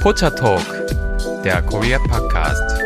Pocha Talk, der Korea Podcast.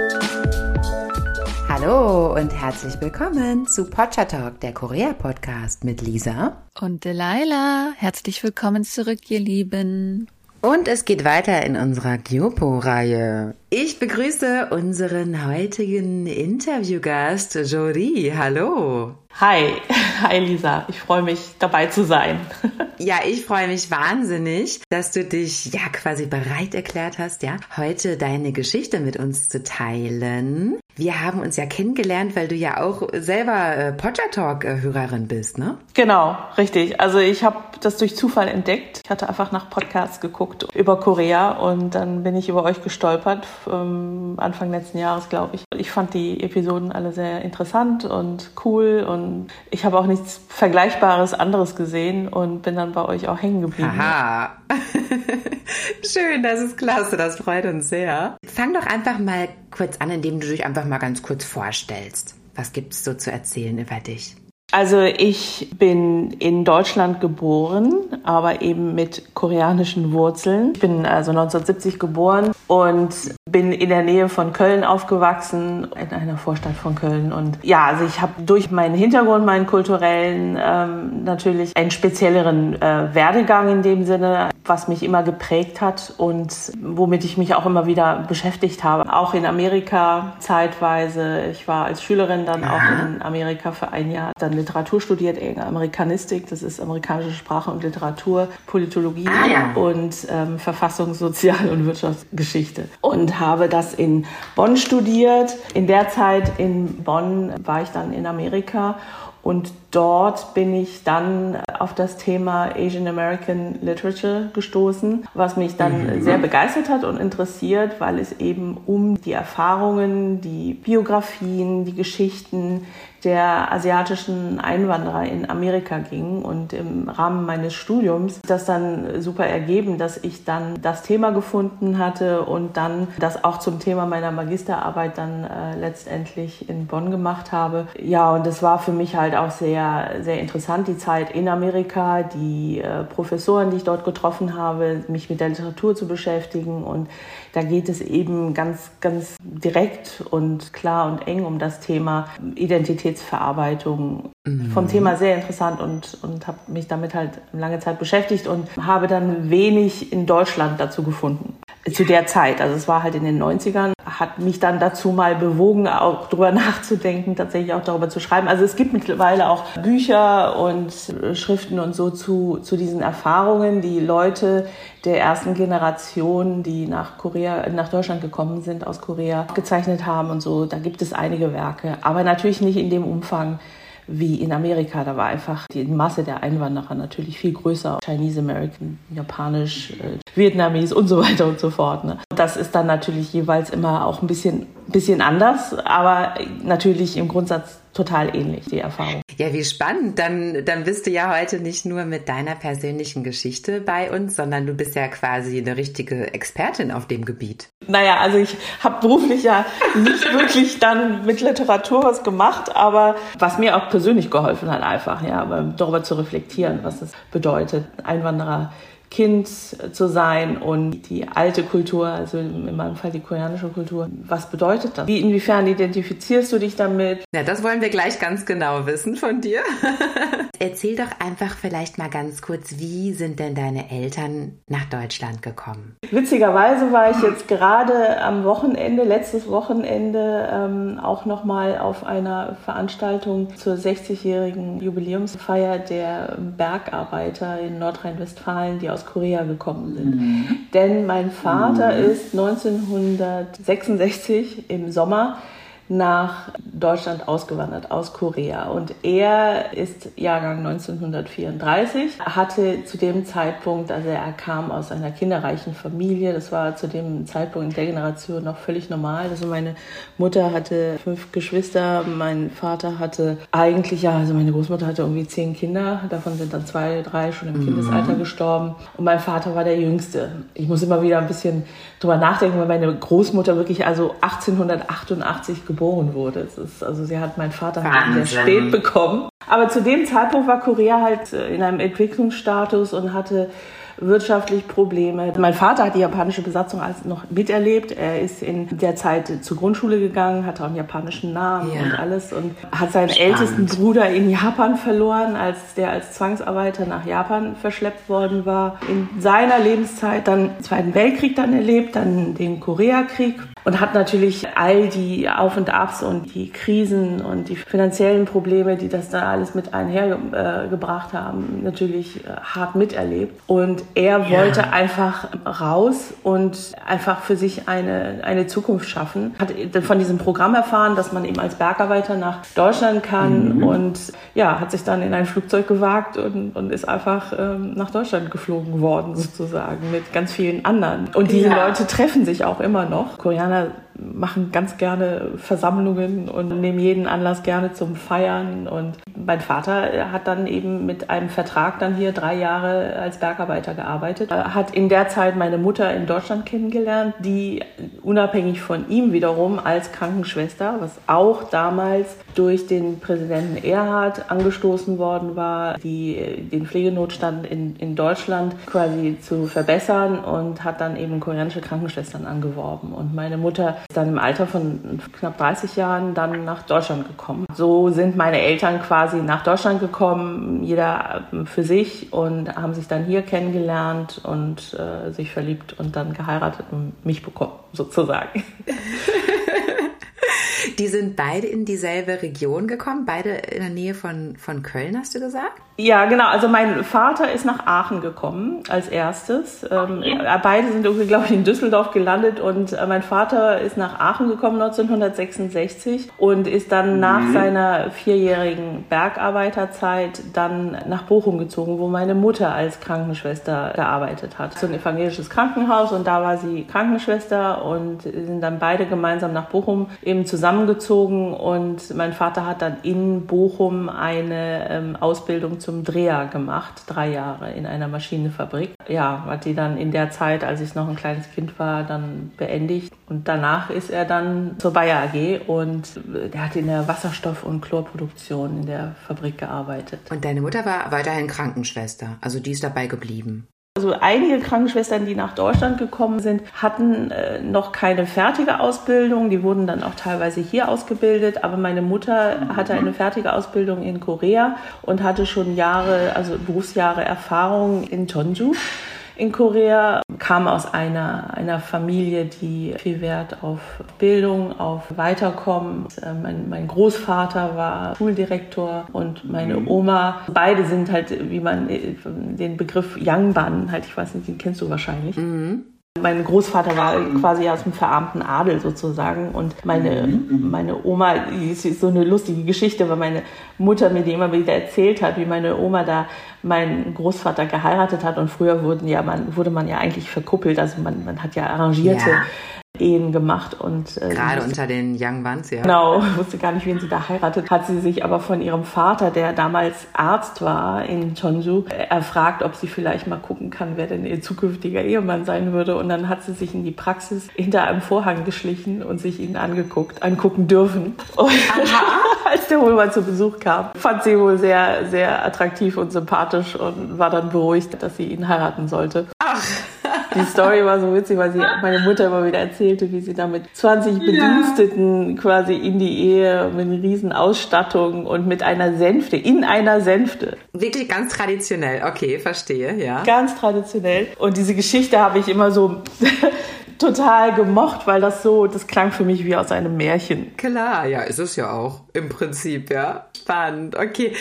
Hallo und herzlich willkommen zu Pocha Talk, der Korea Podcast mit Lisa und Delilah. Herzlich willkommen zurück, ihr Lieben. Und es geht weiter in unserer Gyopo-Reihe. Ich begrüße unseren heutigen Interviewgast, Jori. Hallo. Hi, hi Lisa. Ich freue mich dabei zu sein. ja, ich freue mich wahnsinnig, dass du dich ja quasi bereit erklärt hast, ja, heute deine Geschichte mit uns zu teilen. Wir haben uns ja kennengelernt, weil du ja auch selber äh, Podger Talk Hörerin bist, ne? Genau, richtig. Also ich habe das durch Zufall entdeckt. Ich hatte einfach nach Podcasts geguckt über Korea und dann bin ich über euch gestolpert ähm, Anfang letzten Jahres, glaube ich. Ich fand die Episoden alle sehr interessant und cool und ich habe auch nichts Vergleichbares anderes gesehen und bin dann bei euch auch hängen geblieben. Aha. Schön, das ist klasse, das freut uns sehr. Fang doch einfach mal kurz an, indem du dich einfach mal ganz kurz vorstellst. Was gibt es so zu erzählen über dich? Also ich bin in Deutschland geboren, aber eben mit koreanischen Wurzeln. Ich bin also 1970 geboren und bin in der Nähe von Köln aufgewachsen, in einer Vorstadt von Köln. Und ja, also ich habe durch meinen Hintergrund, meinen kulturellen, ähm, natürlich einen spezielleren äh, Werdegang in dem Sinne, was mich immer geprägt hat und womit ich mich auch immer wieder beschäftigt habe. Auch in Amerika zeitweise. Ich war als Schülerin dann auch in Amerika für ein Jahr, dann Literatur studiert, Amerikanistik, das ist amerikanische Sprache und Literatur, Politologie ah, ja. und ähm, Verfassungs-, Sozial- und Wirtschaftsgeschichte. Und habe das in Bonn studiert. In der Zeit in Bonn war ich dann in Amerika und dort bin ich dann auf das Thema Asian American Literature gestoßen, was mich dann mhm. sehr begeistert hat und interessiert, weil es eben um die Erfahrungen, die Biografien, die Geschichten der asiatischen Einwanderer in Amerika ging. Und im Rahmen meines Studiums das dann super ergeben, dass ich dann das Thema gefunden hatte und dann das auch zum Thema meiner Magisterarbeit dann äh, letztendlich in Bonn gemacht habe. Ja, und es war für mich halt auch sehr, sehr interessant, die Zeit in Amerika, die äh, Professoren, die ich dort getroffen habe, mich mit der Literatur zu beschäftigen. Und da geht es eben ganz, ganz direkt und klar und eng um das Thema Identität Identitätsverarbeitung mhm. vom Thema sehr interessant und, und habe mich damit halt lange Zeit beschäftigt und habe dann wenig in Deutschland dazu gefunden. Zu der Zeit, also es war halt in den 90ern, hat mich dann dazu mal bewogen, auch drüber nachzudenken, tatsächlich auch darüber zu schreiben. Also es gibt mittlerweile auch Bücher und Schriften und so zu, zu diesen Erfahrungen, die Leute der ersten Generation, die nach Korea, nach Deutschland gekommen sind, aus Korea, gezeichnet haben und so. Da gibt es einige Werke, aber natürlich nicht in dem Umfang, wie in Amerika. Da war einfach die Masse der Einwanderer natürlich viel größer. Chinese American, Japanisch, äh, Vietnamese und so weiter und so fort. Ne? Das ist dann natürlich jeweils immer auch ein bisschen, bisschen anders, aber natürlich im Grundsatz total ähnlich, die Erfahrung. Ja, wie spannend. Dann, dann bist du ja heute nicht nur mit deiner persönlichen Geschichte bei uns, sondern du bist ja quasi eine richtige Expertin auf dem Gebiet. Naja, also ich habe beruflich ja nicht wirklich dann mit Literatur was gemacht, aber was mir auch persönlich geholfen hat, einfach, ja, darüber zu reflektieren, was es bedeutet, Einwanderer Kind zu sein und die alte Kultur, also in meinem Fall die koreanische Kultur. Was bedeutet das? Wie, inwiefern identifizierst du dich damit? Ja, das wollen wir gleich ganz genau wissen von dir. Erzähl doch einfach vielleicht mal ganz kurz, wie sind denn deine Eltern nach Deutschland gekommen? Witzigerweise war ich jetzt gerade am Wochenende, letztes Wochenende, ähm, auch nochmal auf einer Veranstaltung zur 60-jährigen Jubiläumsfeier der Bergarbeiter in Nordrhein-Westfalen, die aus Korea gekommen sind. Mhm. Denn mein Vater mhm. ist 1966 im Sommer nach Deutschland ausgewandert aus Korea. Und er ist Jahrgang 1934, hatte zu dem Zeitpunkt, also er kam aus einer kinderreichen Familie, das war zu dem Zeitpunkt in der Generation noch völlig normal. Also meine Mutter hatte fünf Geschwister, mein Vater hatte eigentlich, ja, also meine Großmutter hatte irgendwie zehn Kinder, davon sind dann zwei, drei schon im mhm. Kindesalter gestorben. Und mein Vater war der Jüngste. Ich muss immer wieder ein bisschen drüber nachdenken, weil meine Großmutter wirklich also 1888 geboren wurde. Ist, also sie hat meinen Vater halt sehr spät bekommen. Aber zu dem Zeitpunkt war Korea halt äh, in einem Entwicklungsstatus und hatte wirtschaftlich Probleme. Mein Vater hat die japanische Besatzung als noch miterlebt. Er ist in der Zeit zur Grundschule gegangen, hatte auch einen japanischen Namen ja. und alles und hat seinen Spannend. ältesten Bruder in Japan verloren, als der als Zwangsarbeiter nach Japan verschleppt worden war. In seiner Lebenszeit dann den Zweiten Weltkrieg dann erlebt, dann den Koreakrieg und hat natürlich all die Auf und Abs und die Krisen und die finanziellen Probleme, die das da alles mit einhergebracht äh, haben, natürlich äh, hart miterlebt. Und er wollte ja. einfach raus und einfach für sich eine, eine Zukunft schaffen. Hat von diesem Programm erfahren, dass man eben als Bergarbeiter nach Deutschland kann mhm. und ja, hat sich dann in ein Flugzeug gewagt und, und ist einfach ähm, nach Deutschland geflogen worden sozusagen mit ganz vielen anderen. Und diese ja. Leute treffen sich auch immer noch. Koreaner of machen ganz gerne Versammlungen und nehmen jeden Anlass gerne zum Feiern. Und mein Vater hat dann eben mit einem Vertrag dann hier drei Jahre als Bergarbeiter gearbeitet. Hat in der Zeit meine Mutter in Deutschland kennengelernt, die unabhängig von ihm wiederum als Krankenschwester, was auch damals durch den Präsidenten Erhard angestoßen worden war, die, den Pflegenotstand in, in Deutschland quasi zu verbessern und hat dann eben koreanische Krankenschwestern angeworben. Und meine Mutter dann im Alter von knapp 30 Jahren dann nach Deutschland gekommen. So sind meine Eltern quasi nach Deutschland gekommen, jeder für sich und haben sich dann hier kennengelernt und äh, sich verliebt und dann geheiratet und mich bekommen, sozusagen. Die sind beide in dieselbe Region gekommen, beide in der Nähe von, von Köln, hast du gesagt? Ja, genau. Also mein Vater ist nach Aachen gekommen als erstes. Ähm, ja. Beide sind irgendwie, glaube ich, in Düsseldorf gelandet und äh, mein Vater ist nach Aachen gekommen 1966 und ist dann mhm. nach seiner vierjährigen Bergarbeiterzeit dann nach Bochum gezogen, wo meine Mutter als Krankenschwester gearbeitet hat. So ein evangelisches Krankenhaus und da war sie Krankenschwester und sind dann beide gemeinsam nach Bochum eben zusammengezogen und mein Vater hat dann in Bochum eine ähm, Ausbildung zum Dreher gemacht, drei Jahre in einer Maschinenfabrik. Ja, hat die dann in der Zeit, als ich noch ein kleines Kind war, dann beendigt. Und danach ist er dann zur Bayer AG und der hat in der Wasserstoff- und Chlorproduktion in der Fabrik gearbeitet. Und deine Mutter war weiterhin Krankenschwester, also die ist dabei geblieben. Also einige Krankenschwestern, die nach Deutschland gekommen sind, hatten äh, noch keine fertige Ausbildung. Die wurden dann auch teilweise hier ausgebildet. Aber meine Mutter hatte eine fertige Ausbildung in Korea und hatte schon Jahre, also Berufsjahre Erfahrung in Jeonju in Korea, kam aus einer, einer Familie, die viel Wert auf Bildung, auf Weiterkommen. Äh, mein, mein Großvater war Schuldirektor und meine mhm. Oma. Beide sind halt, wie man äh, den Begriff Yangban, halt, ich weiß nicht, den kennst du wahrscheinlich. Mhm. Mein Großvater war quasi aus dem verarmten Adel sozusagen und meine, mhm. meine Oma, ist so eine lustige Geschichte, weil meine Mutter mir die immer wieder erzählt hat, wie meine Oma da meinen Großvater geheiratet hat und früher wurden ja, man, wurde man ja eigentlich verkuppelt, also man, man hat ja arrangierte ja. Ehen gemacht und äh, gerade unter den Young Buns, ja. Genau, wusste gar nicht, wen sie da heiratet, hat sie sich aber von ihrem Vater, der damals Arzt war in Chonju, erfragt, ob sie vielleicht mal gucken kann, wer denn ihr zukünftiger Ehemann sein würde und dann hat sie sich in die Praxis hinter einem Vorhang geschlichen und sich ihn angeguckt, angucken dürfen. Und als der wohl mal zu Besuch kam, fand sie wohl sehr, sehr attraktiv und sympathisch und war dann beruhigt, dass sie ihn heiraten sollte. Die Story war so witzig, weil sie meine Mutter immer wieder erzählte, wie sie da mit 20 Bediensteten ja. quasi in die Ehe mit einer riesen Ausstattung und mit einer Sänfte, in einer Sänfte. Wirklich ganz traditionell, okay, verstehe, ja. Ganz traditionell. Und diese Geschichte habe ich immer so total gemocht, weil das so, das klang für mich wie aus einem Märchen. Klar, ja, ist es ja auch im Prinzip, ja. Spannend, okay.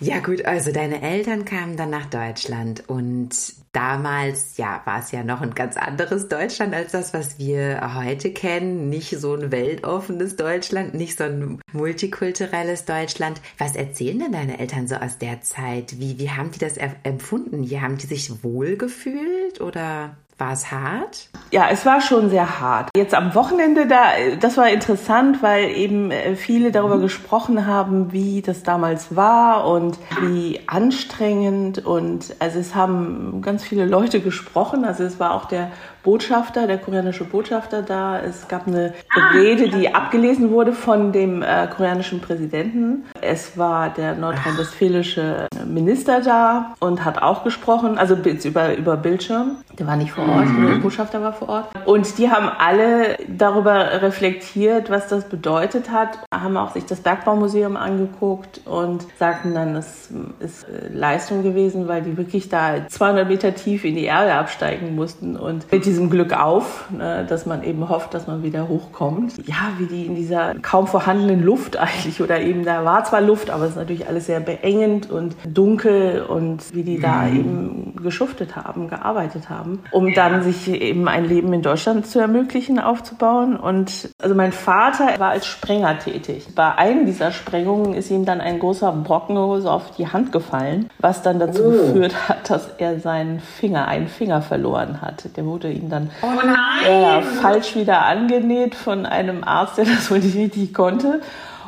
Ja gut, also deine Eltern kamen dann nach Deutschland und damals, ja, war es ja noch ein ganz anderes Deutschland als das, was wir heute kennen. Nicht so ein weltoffenes Deutschland, nicht so ein multikulturelles Deutschland. Was erzählen denn deine Eltern so aus der Zeit? Wie, wie haben die das empfunden? Wie haben die sich wohl gefühlt oder War es hart? Ja, es war schon sehr hart. Jetzt am Wochenende, da, das war interessant, weil eben äh, viele darüber gesprochen haben, wie das damals war und wie anstrengend und also es haben ganz viele Leute gesprochen. Also es war auch der Botschafter, der koreanische Botschafter da. Es gab eine Rede, die abgelesen wurde von dem äh, koreanischen Präsidenten. Es war der nordrhein-westfälische Minister da und hat auch gesprochen, also über, über Bildschirm. Der war nicht vor Ort, mhm. der Botschafter war vor Ort. Und die haben alle darüber reflektiert, was das bedeutet hat, haben auch sich das Bergbaumuseum angeguckt und sagten dann, es ist äh, Leistung gewesen, weil die wirklich da 200 Meter tief in die Erde absteigen mussten und mit diesem Glück auf, ne, dass man eben hofft, dass man wieder hochkommt. Ja, wie die in dieser kaum vorhandenen Luft eigentlich oder eben da war zwar Luft, aber es ist natürlich alles sehr beengend und dunkel und wie die da mhm. eben geschuftet haben, gearbeitet haben, um dann sich eben ein Leben in Deutschland zu ermöglichen, aufzubauen. Und also mein Vater war als Sprenger tätig. Bei einem dieser Sprengungen ist ihm dann ein großer Brocken auf die Hand gefallen, was dann dazu oh. geführt hat, dass er seinen Finger, einen Finger verloren hat. Der wurde ihm dann oh äh, falsch wieder angenäht von einem Arzt, der das wohl nicht richtig konnte.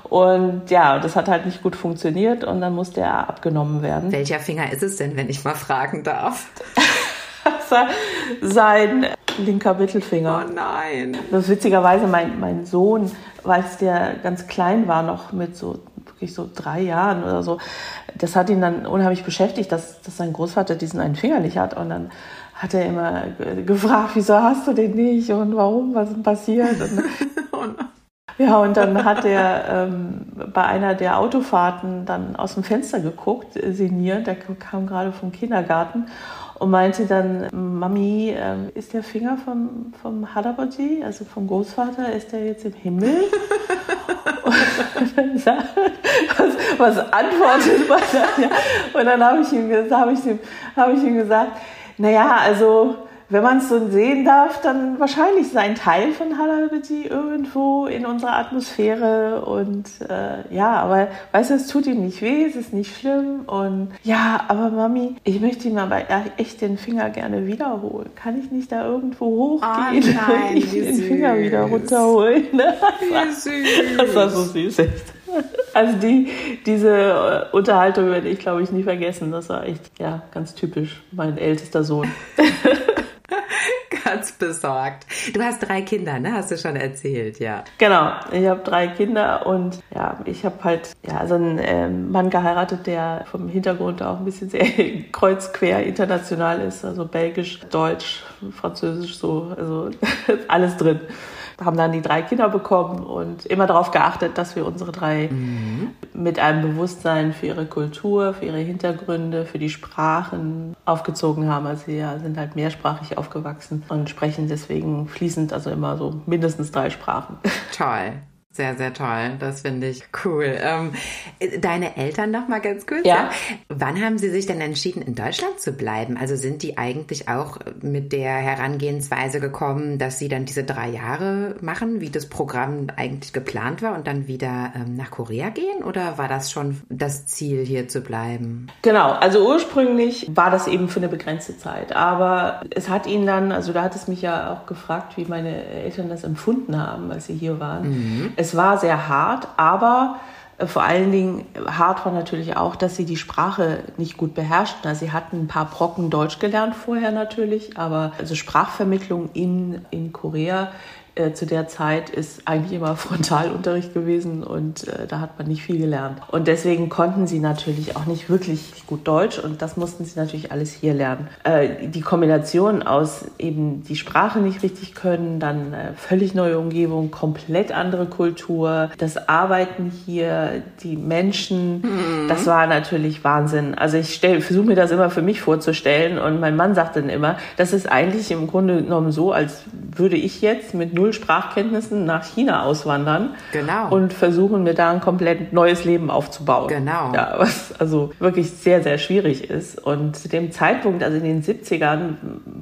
Und ja, das hat halt nicht gut funktioniert und dann musste er abgenommen werden. Welcher Finger ist es denn, wenn ich mal fragen darf? Sein linker Mittelfinger. Oh nein. Das ist witzigerweise mein, mein Sohn, weil es der ganz klein war, noch mit so wirklich so drei Jahren oder so, das hat ihn dann unheimlich beschäftigt, dass, dass sein Großvater diesen einen Finger nicht hat. Und dann hat er immer gefragt, wieso hast du den nicht und warum, was ist passiert? Und, ja, und dann hat er ähm, bei einer der Autofahrten dann aus dem Fenster geguckt, äh, sinniert, der kam gerade vom Kindergarten und meinte dann, Mami, äh, ist der Finger vom, vom Hadabaji, also vom Großvater, ist der jetzt im Himmel? und dann sagt, was, was antwortet man dann? Ja. Und dann habe ich, ihm, hab ich, ihm, hab ich ihm gesagt, naja, also wenn man es so sehen darf, dann wahrscheinlich sein Teil von Halabiti irgendwo in unserer Atmosphäre. Und äh, ja, aber weißt du, es tut ihm nicht weh, es ist nicht schlimm. Und ja, aber Mami, ich möchte ihm aber echt den Finger gerne wiederholen. Kann ich nicht da irgendwo hochgehen oh nein, und ich den. Finger wieder runterholen? Wie süß. Das war so süß, echt. Also die, diese Unterhaltung werde ich, glaube ich, nie vergessen. Das war echt, ja, ganz typisch mein ältester Sohn. ganz besorgt. Du hast drei Kinder, ne? Hast du schon erzählt, ja. Genau, ich habe drei Kinder und ja, ich habe halt ja so einen äh, Mann geheiratet, der vom Hintergrund auch ein bisschen sehr kreuzquer international ist, also belgisch, deutsch, französisch so, also alles drin haben dann die drei Kinder bekommen und immer darauf geachtet, dass wir unsere drei mhm. mit einem Bewusstsein für ihre Kultur, für ihre Hintergründe, für die Sprachen aufgezogen haben. Also sie sind halt mehrsprachig aufgewachsen und sprechen deswegen fließend, also immer so mindestens drei Sprachen. Toll. Sehr, sehr toll. Das finde ich cool. Ähm, deine Eltern noch mal ganz kurz. Ja. Wann haben sie sich denn entschieden, in Deutschland zu bleiben? Also sind die eigentlich auch mit der Herangehensweise gekommen, dass sie dann diese drei Jahre machen, wie das Programm eigentlich geplant war und dann wieder ähm, nach Korea gehen? Oder war das schon das Ziel, hier zu bleiben? Genau. Also ursprünglich war das eben für eine begrenzte Zeit. Aber es hat ihnen dann, also da hat es mich ja auch gefragt, wie meine Eltern das empfunden haben, als sie hier waren. Mhm. Es es war sehr hart, aber äh, vor allen Dingen hart war natürlich auch, dass sie die Sprache nicht gut beherrschten. Also sie hatten ein paar Brocken Deutsch gelernt vorher natürlich, aber also Sprachvermittlung in, in Korea äh, zu der Zeit ist eigentlich immer Frontalunterricht gewesen und äh, da hat man nicht viel gelernt. Und deswegen konnten sie natürlich auch nicht wirklich gut Deutsch und das mussten sie natürlich alles hier lernen. Äh, die Kombination aus eben die Sprache nicht richtig können, dann äh, völlig neue Umgebung, komplett andere Kultur, das Arbeiten hier, die Menschen, mhm. das war natürlich Wahnsinn. Also ich versuche mir das immer für mich vorzustellen und mein Mann sagt dann immer, das ist eigentlich im Grunde genommen so, als würde ich jetzt mit null Sprachkenntnissen nach China auswandern genau. und versuchen, mir da ein komplett neues Leben aufzubauen. Genau. Ja, was also wirklich sehr, sehr schwierig ist. Und zu dem Zeitpunkt, also in den 70ern,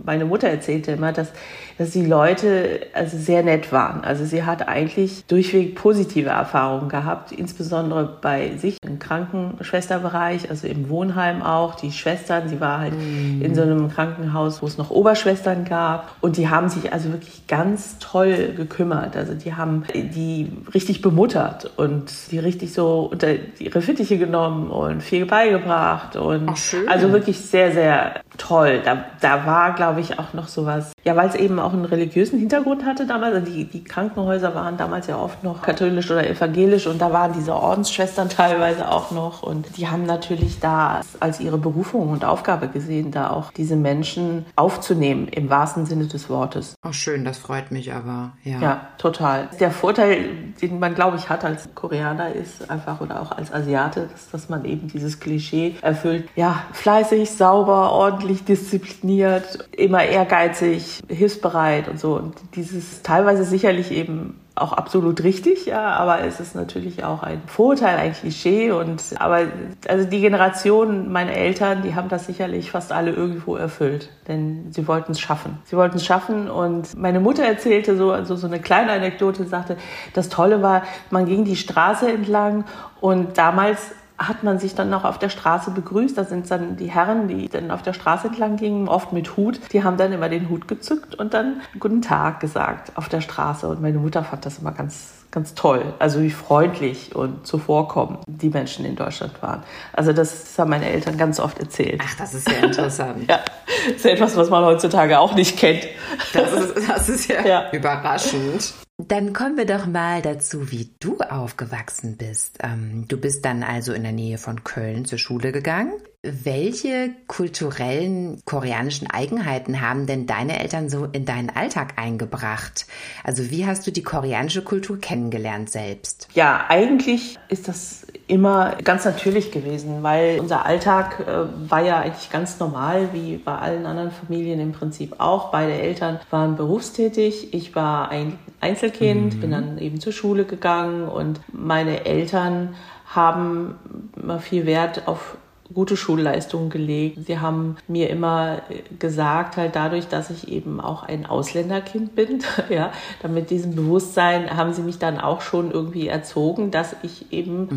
meine Mutter erzählte immer, dass, dass die Leute also sehr nett waren. Also sie hat eigentlich durchweg positive Erfahrungen gehabt, insbesondere bei sich im Krankenschwesterbereich, also im Wohnheim auch. Die Schwestern, sie war halt mm. in so einem Krankenhaus, wo es noch Oberschwestern gab und die haben sich also wirklich ganz toll gekümmert. Also die haben die richtig bemuttert und die richtig so unter ihre Fittiche genommen und viel beigebracht und also wirklich sehr, sehr toll. Da, da war, glaube ich, auch noch sowas, ja, weil es eben auch einen religiösen Hintergrund hatte damals. Also die, die Krankenhäuser waren damals ja oft noch katholisch oder evangelisch und da waren diese Ordensschwestern teilweise auch noch und die haben natürlich da als ihre Berufung und Aufgabe gesehen, da auch diese Menschen aufzunehmen im wahrsten Sinne des Wortes. Ach schön, das freut mich aber, ja. Ja, total. Der Vorteil, den man, glaube ich, hat als Koreaner ist einfach oder auch als Asiate, dass, dass man eben dieses Klischee erfüllt. Ja, fleißig, sauber, ordentlich diszipliniert, immer ehrgeizig, hilfsbereit und so. Und dieses teilweise sicherlich eben auch absolut richtig, ja, aber es ist natürlich auch ein Vorurteil, ein Klischee und aber also die Generation meiner Eltern, die haben das sicherlich fast alle irgendwo erfüllt, denn sie wollten es schaffen. Sie wollten es schaffen und meine Mutter erzählte so also so eine kleine Anekdote, sagte, das Tolle war, man ging die Straße entlang und damals hat man sich dann noch auf der Straße begrüßt. Da sind dann die Herren, die dann auf der Straße entlang gingen, oft mit Hut. Die haben dann immer den Hut gezückt und dann Guten Tag gesagt auf der Straße. Und meine Mutter fand das immer ganz, ganz toll. Also wie freundlich und zuvorkommend die Menschen in Deutschland waren. Also das haben meine Eltern ganz oft erzählt. Ach, das ist ja interessant. ja, das ist etwas, was man heutzutage auch nicht kennt. Das ist, das ist ja, ja. überraschend. Dann kommen wir doch mal dazu, wie du aufgewachsen bist. Ähm, du bist dann also in der Nähe von Köln zur Schule gegangen. Welche kulturellen koreanischen Eigenheiten haben denn deine Eltern so in deinen Alltag eingebracht? Also wie hast du die koreanische Kultur kennengelernt selbst? Ja, eigentlich ist das immer ganz natürlich gewesen, weil unser Alltag äh, war ja eigentlich ganz normal, wie bei allen anderen Familien im Prinzip auch. Beide Eltern waren berufstätig. Ich war ein Einzelkind, mhm. bin dann eben zur Schule gegangen und meine Eltern haben immer viel Wert auf gute Schulleistungen gelegt. Sie haben mir immer gesagt, halt dadurch, dass ich eben auch ein Ausländerkind bin, ja, damit diesem Bewusstsein haben sie mich dann auch schon irgendwie erzogen, dass ich eben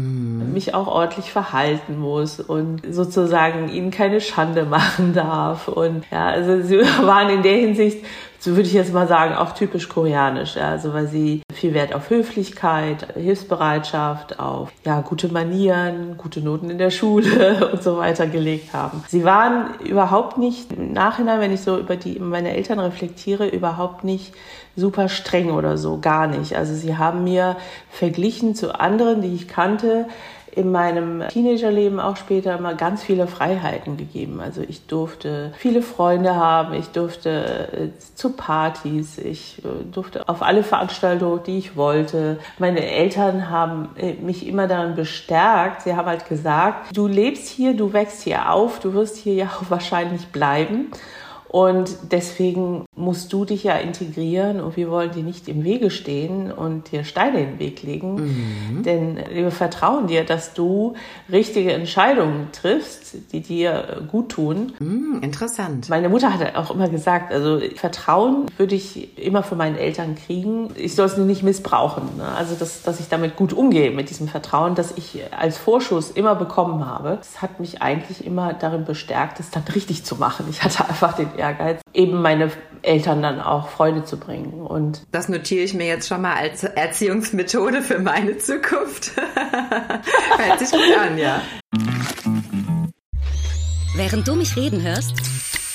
mhm. mich auch ordentlich verhalten muss und sozusagen ihnen keine Schande machen darf. Und ja, also sie waren in der Hinsicht so würde ich jetzt mal sagen, auch typisch koreanisch. Ja, also weil sie viel Wert auf Höflichkeit, Hilfsbereitschaft, auf ja, gute Manieren, gute Noten in der Schule und so weiter gelegt haben. Sie waren überhaupt nicht, im Nachhinein, wenn ich so über die meine Eltern reflektiere, überhaupt nicht super streng oder so, gar nicht. Also sie haben mir verglichen zu anderen, die ich kannte, in meinem Teenagerleben auch später immer ganz viele Freiheiten gegeben. Also ich durfte viele Freunde haben, ich durfte äh, zu Partys, ich äh, durfte auf alle Veranstaltungen, die ich wollte. Meine Eltern haben äh, mich immer daran bestärkt. Sie haben halt gesagt, du lebst hier, du wächst hier auf, du wirst hier ja auch wahrscheinlich bleiben. Und deswegen musst du dich ja integrieren und wir wollen dir nicht im Wege stehen und dir Steine in den Weg legen. Mhm. Denn wir vertrauen dir, dass du richtige Entscheidungen triffst, die dir gut tun. Mhm, interessant. Meine Mutter hat auch immer gesagt, also Vertrauen würde ich immer von meinen Eltern kriegen. Ich soll es nur nicht missbrauchen. Ne? Also, dass, dass ich damit gut umgehe, mit diesem Vertrauen, das ich als Vorschuss immer bekommen habe. Das hat mich eigentlich immer darin bestärkt, es dann richtig zu machen. Ich hatte einfach den Ehrgeiz, eben meine Eltern dann auch Freude zu bringen. Und das notiere ich mir jetzt schon mal als Erziehungsmethode für meine Zukunft. Hört sich gut an, ja. Während du mich reden hörst,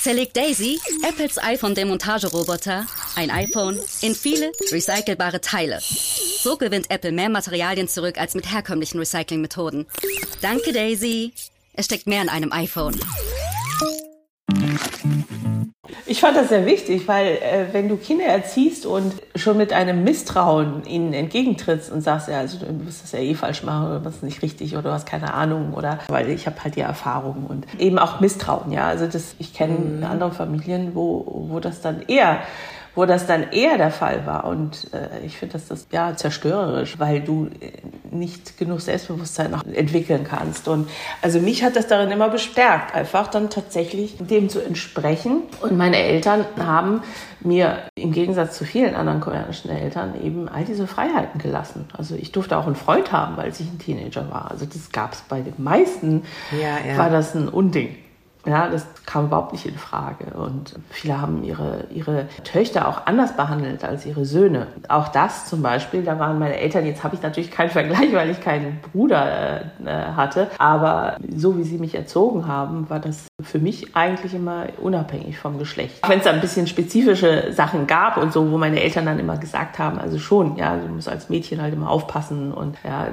zerlegt Daisy, Apples iPhone-Demontageroboter, ein iPhone in viele recycelbare Teile. So gewinnt Apple mehr Materialien zurück als mit herkömmlichen Recyclingmethoden. Danke, Daisy. Es steckt mehr in einem iPhone. Ich fand das sehr wichtig, weil äh, wenn du Kinder erziehst und schon mit einem Misstrauen ihnen entgegentrittst und sagst, ja, also du musst das ja eh falsch machen oder was ist nicht richtig oder du hast keine Ahnung oder weil ich habe halt die Erfahrung und eben auch Misstrauen, ja. Also das, ich kenne mhm. andere Familien, wo, wo das dann eher wo das dann eher der Fall war. Und äh, ich finde das, das ja zerstörerisch, weil du äh, nicht genug Selbstbewusstsein entwickeln kannst. Und also mich hat das darin immer bestärkt, einfach dann tatsächlich dem zu entsprechen. Und meine Eltern haben mir im Gegensatz zu vielen anderen koreanischen Eltern eben all diese Freiheiten gelassen. Also ich durfte auch einen Freund haben, als ich ein Teenager war. Also das gab es bei den meisten, ja, ja. war das ein Unding. Ja, das kam überhaupt nicht in Frage. Und viele haben ihre, ihre Töchter auch anders behandelt als ihre Söhne. Auch das zum Beispiel, da waren meine Eltern, jetzt habe ich natürlich keinen Vergleich, weil ich keinen Bruder äh, hatte, aber so wie sie mich erzogen haben, war das für mich eigentlich immer unabhängig vom Geschlecht. Auch wenn es da ein bisschen spezifische Sachen gab und so, wo meine Eltern dann immer gesagt haben, also schon, ja, du musst als Mädchen halt immer aufpassen und ja,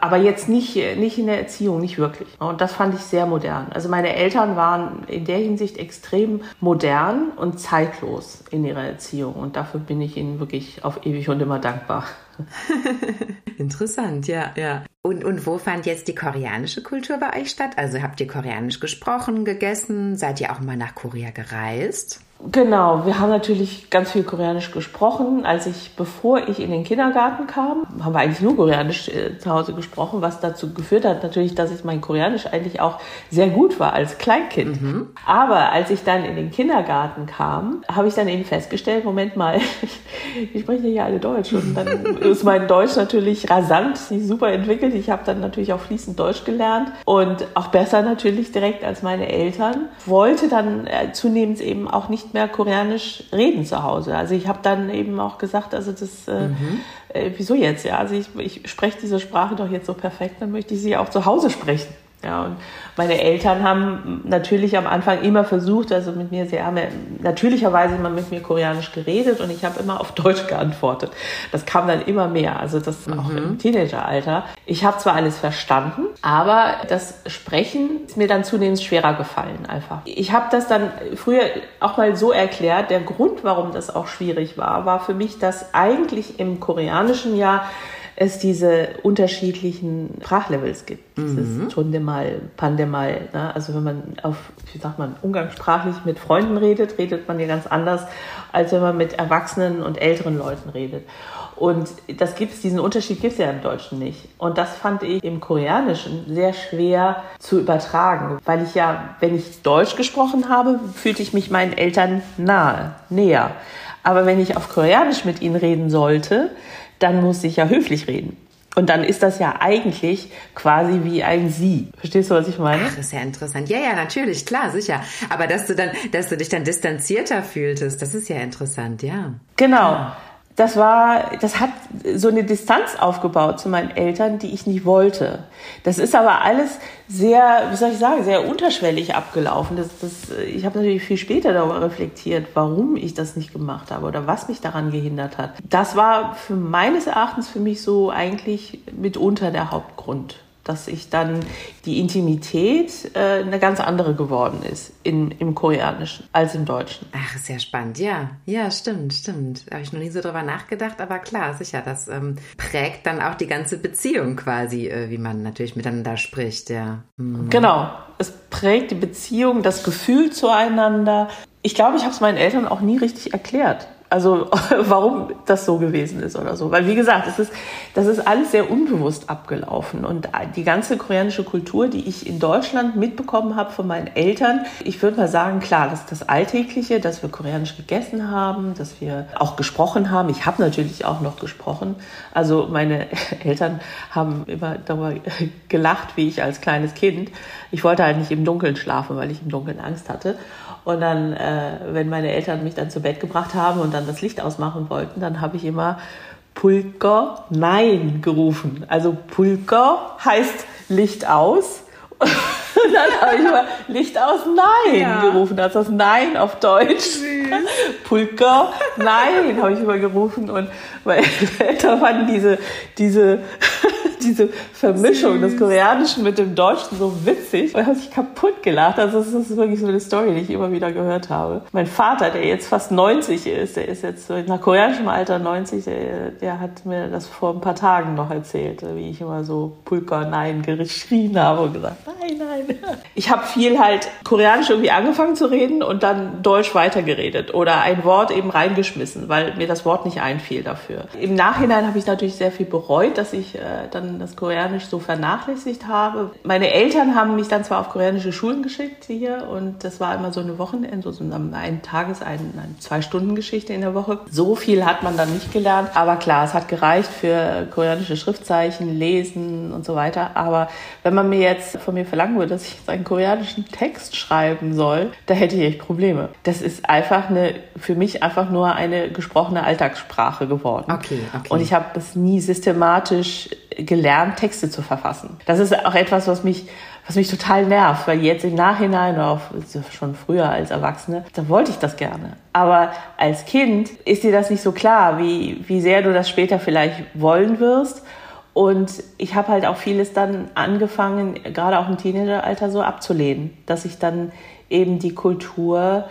aber jetzt nicht, nicht in der Erziehung, nicht wirklich. Und das fand ich sehr modern. Also meine Eltern waren in der Hinsicht extrem modern und zeitlos in ihrer Erziehung. Und dafür bin ich ihnen wirklich auf ewig und immer dankbar. Interessant, ja, ja. Und, und wo fand jetzt die koreanische Kultur bei euch statt? Also habt ihr koreanisch gesprochen, gegessen? Seid ihr auch mal nach Korea gereist? Genau, wir haben natürlich ganz viel Koreanisch gesprochen. Als ich, bevor ich in den Kindergarten kam, haben wir eigentlich nur Koreanisch äh, zu Hause gesprochen, was dazu geführt hat natürlich, dass ich mein Koreanisch eigentlich auch sehr gut war als Kleinkind. Mhm. Aber als ich dann in den Kindergarten kam, habe ich dann eben festgestellt, Moment mal, ich spreche ja alle Deutsch und dann ist mein Deutsch natürlich rasant, super entwickelt. Ich habe dann natürlich auch fließend Deutsch gelernt und auch besser natürlich direkt als meine Eltern. Wollte dann äh, zunehmend eben auch nicht mehr koreanisch reden zu Hause. Also ich habe dann eben auch gesagt, also das, äh, mhm. äh, wieso jetzt? Ja, also ich, ich spreche diese Sprache doch jetzt so perfekt, dann möchte ich sie auch zu Hause sprechen. Ja, und meine Eltern haben natürlich am Anfang immer versucht, also mit mir, sie haben ja natürlicherweise immer mit mir Koreanisch geredet und ich habe immer auf Deutsch geantwortet. Das kam dann immer mehr, also das mhm. auch im Teenageralter. Ich habe zwar alles verstanden, aber das Sprechen ist mir dann zunehmend schwerer gefallen einfach. Ich habe das dann früher auch mal so erklärt, der Grund, warum das auch schwierig war, war für mich, dass eigentlich im Koreanischen ja es diese unterschiedlichen Sprachlevels gibt. Mhm. Dieses Tundemal, Pandemal. Ne? Also wenn man auf, wie sagt man, umgangssprachlich mit Freunden redet, redet man ja ganz anders, als wenn man mit Erwachsenen und älteren Leuten redet. Und das gibt's, diesen Unterschied gibt es ja im Deutschen nicht. Und das fand ich im Koreanischen sehr schwer zu übertragen, weil ich ja, wenn ich Deutsch gesprochen habe, fühlte ich mich meinen Eltern nahe, näher. Aber wenn ich auf Koreanisch mit ihnen reden sollte, dann muss ich ja höflich reden. Und dann ist das ja eigentlich quasi wie ein Sie. Verstehst du, was ich meine? Ach, ist ja interessant. Ja, ja, natürlich, klar, sicher. Aber dass du dann, dass du dich dann distanzierter fühltest, das ist ja interessant, ja. Genau. Ja das war, das hat so eine Distanz aufgebaut zu meinen Eltern, die ich nicht wollte. Das ist aber alles sehr, wie soll ich sagen, sehr unterschwellig abgelaufen. Das, das, ich habe natürlich viel später darüber reflektiert, warum ich das nicht gemacht habe oder was mich daran gehindert hat. Das war für meines Erachtens für mich so eigentlich mitunter der Hauptgrund dass ich dann die Intimität äh, eine ganz andere geworden ist in, im Koreanischen als im Deutschen. Ach, sehr spannend. Ja, ja, stimmt, stimmt. Da habe ich noch nie so drüber nachgedacht, aber klar, sicher, das ähm, prägt dann auch die ganze Beziehung quasi, äh, wie man natürlich miteinander spricht, ja. Mhm. Genau, es prägt die Beziehung, das Gefühl zueinander. Ich glaube, ich habe es meinen Eltern auch nie richtig erklärt. Also warum das so gewesen ist oder so. Weil wie gesagt, es ist, das ist alles sehr unbewusst abgelaufen. Und die ganze koreanische Kultur, die ich in Deutschland mitbekommen habe von meinen Eltern, ich würde mal sagen, klar, das ist das Alltägliche, dass wir koreanisch gegessen haben, dass wir auch gesprochen haben. Ich habe natürlich auch noch gesprochen. Also meine Eltern haben immer darüber gelacht, wie ich als kleines Kind. Ich wollte halt nicht im Dunkeln schlafen, weil ich im Dunkeln Angst hatte. Und dann, äh, wenn meine Eltern mich dann zu Bett gebracht haben und dann das Licht ausmachen wollten, dann habe ich immer Pulker Nein gerufen. Also Pulker heißt Licht aus. Und dann habe ich immer Licht aus Nein ja. gerufen. Das ist das Nein auf Deutsch. Pulker Nein habe ich immer gerufen. Und meine Eltern fanden diese, diese diese Vermischung Süß. des Koreanischen mit dem Deutschen so witzig und haben sich kaputt gelacht. Also das ist wirklich so eine Story, die ich immer wieder gehört habe. Mein Vater, der jetzt fast 90 ist, der ist jetzt nach koreanischem Alter 90, der, der hat mir das vor ein paar Tagen noch erzählt, wie ich immer so Pulka Nein geschrien habe und gesagt, nein, nein. Ich habe viel halt Koreanisch irgendwie angefangen zu reden und dann Deutsch weitergeredet oder ein Wort eben reingeschmissen, weil mir das Wort nicht einfiel dafür. Im Nachhinein habe ich natürlich sehr viel bereut, dass ich äh, dann dann das Koreanisch so vernachlässigt habe. Meine Eltern haben mich dann zwar auf koreanische Schulen geschickt hier und das war immer so eine Wochenende, so ein Tages-, ein, eine Zwei-Stunden-Geschichte in der Woche. So viel hat man dann nicht gelernt, aber klar, es hat gereicht für koreanische Schriftzeichen, Lesen und so weiter. Aber wenn man mir jetzt von mir verlangen würde, dass ich jetzt einen koreanischen Text schreiben soll, da hätte ich echt Probleme. Das ist einfach eine, für mich einfach nur eine gesprochene Alltagssprache geworden. Okay, okay. Und ich habe es nie systematisch gelernt, Texte zu verfassen. Das ist auch etwas, was mich was mich total nervt, weil jetzt im Nachhinein auch schon früher als Erwachsene, da wollte ich das gerne. Aber als Kind ist dir das nicht so klar, wie, wie sehr du das später vielleicht wollen wirst. Und ich habe halt auch vieles dann angefangen, gerade auch im Teenageralter so abzulehnen, dass ich dann eben die Kultur,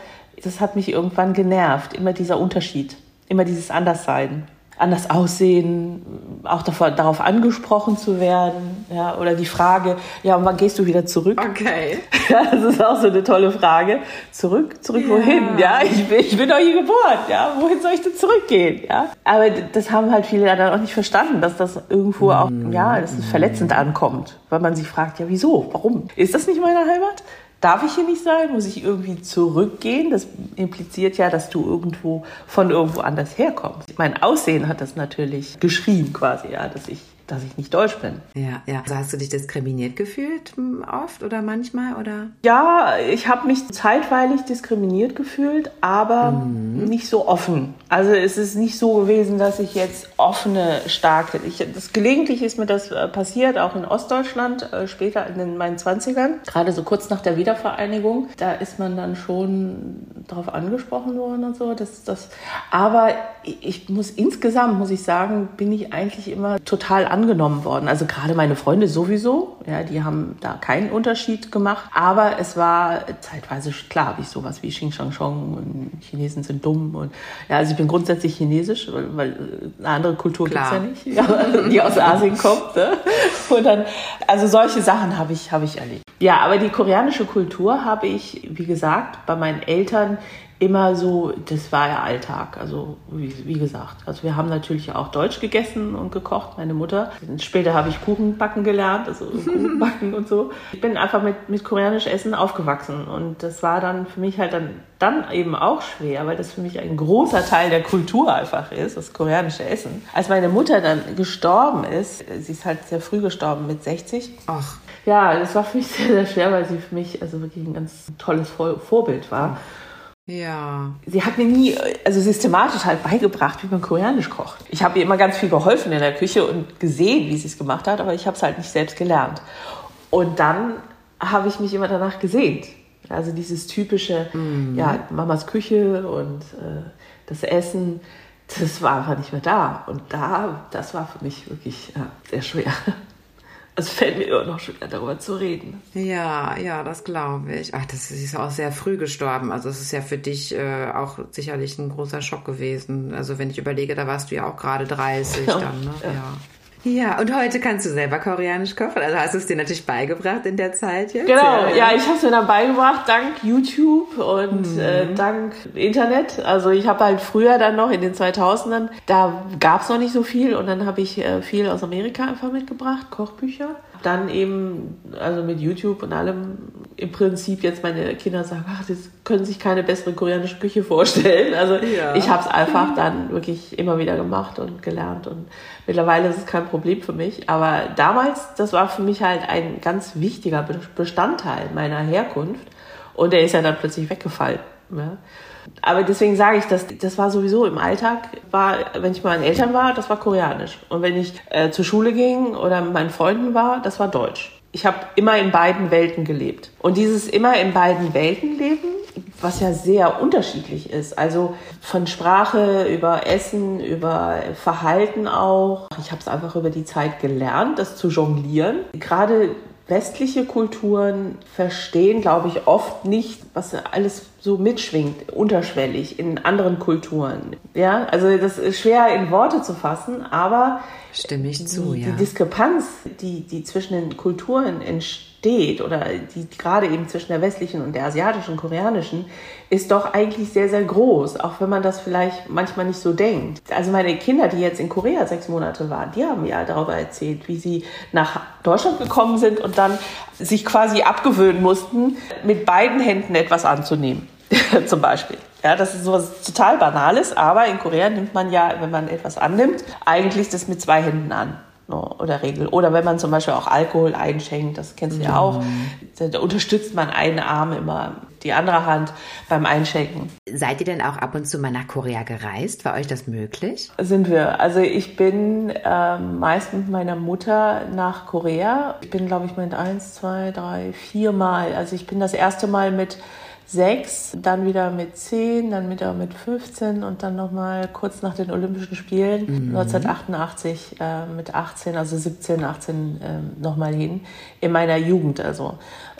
das hat mich irgendwann genervt, immer dieser Unterschied, immer dieses Anderssein anders aussehen, auch davor, darauf angesprochen zu werden, ja, oder die Frage, ja, und wann gehst du wieder zurück? Okay. Ja, das ist auch so eine tolle Frage. Zurück, zurück ja. wohin? Ja, ich bin, ich bin doch hier geboren, ja, wohin soll ich denn zurückgehen? Ja, aber das haben halt viele dann auch nicht verstanden, dass das irgendwo auch, ja, dass es verletzend ankommt, weil man sich fragt, ja, wieso, warum? Ist das nicht meine Heimat? Darf ich hier nicht sein? Muss ich irgendwie zurückgehen? Das impliziert ja, dass du irgendwo von irgendwo anders herkommst. Mein Aussehen hat das natürlich geschrieben quasi, ja, dass ich dass ich nicht deutsch bin. Ja, ja. Also hast du dich diskriminiert gefühlt hm, oft oder manchmal oder? Ja, ich habe mich zeitweilig diskriminiert gefühlt, aber mhm. nicht so offen. Also es ist nicht so gewesen, dass ich jetzt offene, starke. Ich, das gelegentlich ist mir das äh, passiert, auch in Ostdeutschland, äh, später in meinen Zwanzigern, gerade so kurz nach der Wiedervereinigung. Da ist man dann schon darauf angesprochen worden und so. Das, das, aber ich muss insgesamt muss ich sagen, bin ich eigentlich immer total angenommen worden. Also gerade meine Freunde sowieso, ja, die haben da keinen Unterschied gemacht. Aber es war zeitweise klar, wie sowas wie Xing Shang Chong und Chinesen sind dumm und ja, also ich bin grundsätzlich chinesisch, weil, weil eine andere Kultur gibt es ja nicht, ja, die aus Asien kommt. Ne? Und dann, also solche Sachen habe ich, habe ich erlebt. Ja, aber die koreanische Kultur habe ich, wie gesagt, bei meinen Eltern immer so, das war ja Alltag. Also wie, wie, gesagt, also wir haben natürlich auch Deutsch gegessen und gekocht, meine Mutter. Später habe ich Kuchen backen gelernt, also Kuchen backen und so. Ich bin einfach mit, mit koreanisch Essen aufgewachsen und das war dann für mich halt dann, dann eben auch schwer, weil das für mich ein großer Teil der Kultur einfach ist, das koreanische Essen. Als meine Mutter dann gestorben ist, sie ist halt sehr früh gestorben mit 60. Ach. Ja, das war für mich sehr, sehr schwer, weil sie für mich also wirklich ein ganz tolles Vorbild war. Ja. Sie hat mir nie, also systematisch halt beigebracht, wie man koreanisch kocht. Ich habe ihr immer ganz viel geholfen in der Küche und gesehen, wie sie es gemacht hat, aber ich habe es halt nicht selbst gelernt. Und dann habe ich mich immer danach gesehnt. Also dieses typische, mhm. ja, Mamas Küche und äh, das Essen, das war einfach nicht mehr da. Und da, das war für mich wirklich ja, sehr schwer. Es fällt mir immer noch schwer, darüber zu reden. Ja, ja, das glaube ich. Ach, das ist auch sehr früh gestorben. Also es ist ja für dich äh, auch sicherlich ein großer Schock gewesen. Also wenn ich überlege, da warst du ja auch gerade 30 ja. dann, ne? Ja. ja. Ja, und heute kannst du selber koreanisch kochen. Also hast du es dir natürlich beigebracht in der Zeit jetzt? Genau, ja, ja ich habe es mir dann beigebracht, dank YouTube und mhm. äh, dank Internet. Also ich habe halt früher dann noch in den 2000ern, da gab es noch nicht so viel und dann habe ich äh, viel aus Amerika einfach mitgebracht, Kochbücher dann eben, also mit YouTube und allem, im Prinzip jetzt meine Kinder sagen, ach, das können sich keine bessere koreanische Küche vorstellen. Also ja. ich habe es einfach dann wirklich immer wieder gemacht und gelernt und mittlerweile ist es kein Problem für mich. Aber damals, das war für mich halt ein ganz wichtiger Bestandteil meiner Herkunft und der ist ja dann plötzlich weggefallen. Ja. Aber deswegen sage ich, dass das war sowieso im Alltag, war, wenn ich mal an Eltern war, das war Koreanisch. Und wenn ich äh, zur Schule ging oder mit meinen Freunden war, das war Deutsch. Ich habe immer in beiden Welten gelebt. Und dieses immer in beiden Welten leben, was ja sehr unterschiedlich ist. Also von Sprache über Essen, über Verhalten auch. Ich habe es einfach über die Zeit gelernt, das zu jonglieren. Gerade westliche Kulturen verstehen, glaube ich, oft nicht, was alles so mitschwingt, unterschwellig in anderen Kulturen. Ja, also das ist schwer in Worte zu fassen, aber stimme ich zu, die, ja. die Diskrepanz, die, die zwischen den Kulturen entsteht, steht oder die gerade eben zwischen der westlichen und der asiatischen, koreanischen, ist doch eigentlich sehr, sehr groß, auch wenn man das vielleicht manchmal nicht so denkt. Also meine Kinder, die jetzt in Korea sechs Monate waren, die haben ja darüber erzählt, wie sie nach Deutschland gekommen sind und dann sich quasi abgewöhnen mussten, mit beiden Händen etwas anzunehmen, zum Beispiel. Ja, das ist sowas total Banales, aber in Korea nimmt man ja, wenn man etwas annimmt, eigentlich das mit zwei Händen an oder Regel. Oder wenn man zum Beispiel auch Alkohol einschenkt, das kennst du ja auch, da unterstützt man einen Arm immer, die andere Hand beim Einschenken. Seid ihr denn auch ab und zu mal nach Korea gereist? War euch das möglich? Sind wir. Also ich bin äh, meist mit meiner Mutter nach Korea. Ich bin, glaube ich, mit eins, zwei, drei, vier Mal. Also ich bin das erste Mal mit sechs, dann wieder mit zehn, dann wieder mit 15 und dann nochmal kurz nach den Olympischen Spielen mhm. 1988 äh, mit 18, also 17, 18 äh, nochmal hin, in meiner Jugend also.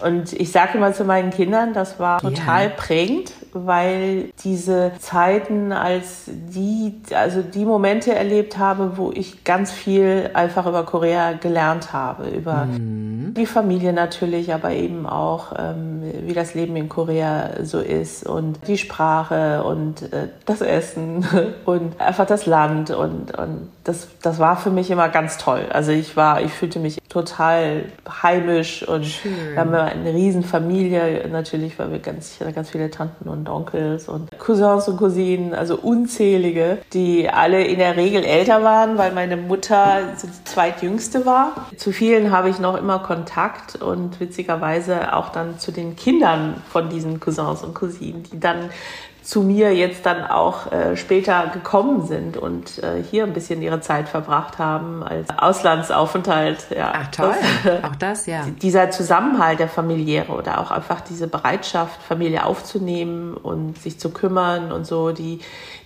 Und ich sage immer zu meinen Kindern, das war total ja. prägend, weil diese Zeiten als die, also die Momente erlebt habe, wo ich ganz viel einfach über Korea gelernt habe, über mhm. die Familie natürlich, aber eben auch, ähm, wie das Leben in Korea so ist und die Sprache und äh, das Essen und einfach das Land und, und das, das war für mich immer ganz toll. Also ich war, ich fühlte mich total heimisch und Schön. wir haben eine riesen Familie natürlich, weil wir ganz, ganz viele Tanten und Onkels und Cousins und Cousinen, also unzählige, die alle in der Regel älter waren, weil meine Mutter die zweitjüngste war. Zu vielen habe ich noch immer Kontakt und witzigerweise auch dann zu den Kindern von diesen Cousins und Cousinen, die dann zu mir jetzt dann auch äh, später gekommen sind und äh, hier ein bisschen ihre Zeit verbracht haben als Auslandsaufenthalt. Ja. Ach toll, das, auch das, ja. Dieser Zusammenhalt der Familiäre oder auch einfach diese Bereitschaft, Familie aufzunehmen und sich zu kümmern und so, die,